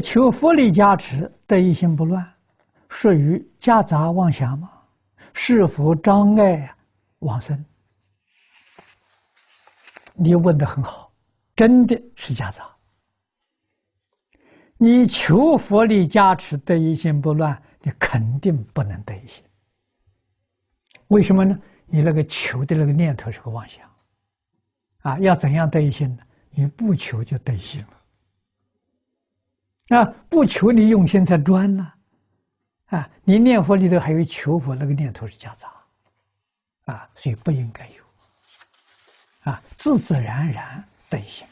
求佛力加持，得一心不乱，属于夹杂妄想吗？是否障碍往生？你问的很好，真的是夹杂。你求佛力加持，得一心不乱，你肯定不能得一心。为什么呢？你那个求的那个念头是个妄想。啊，要怎样得一心呢？你不求就得一心了。啊，不求你用心才专呢，啊，你念佛里头还有求佛那个念头是夹杂，啊，所以不应该有，啊，自自然然等一心，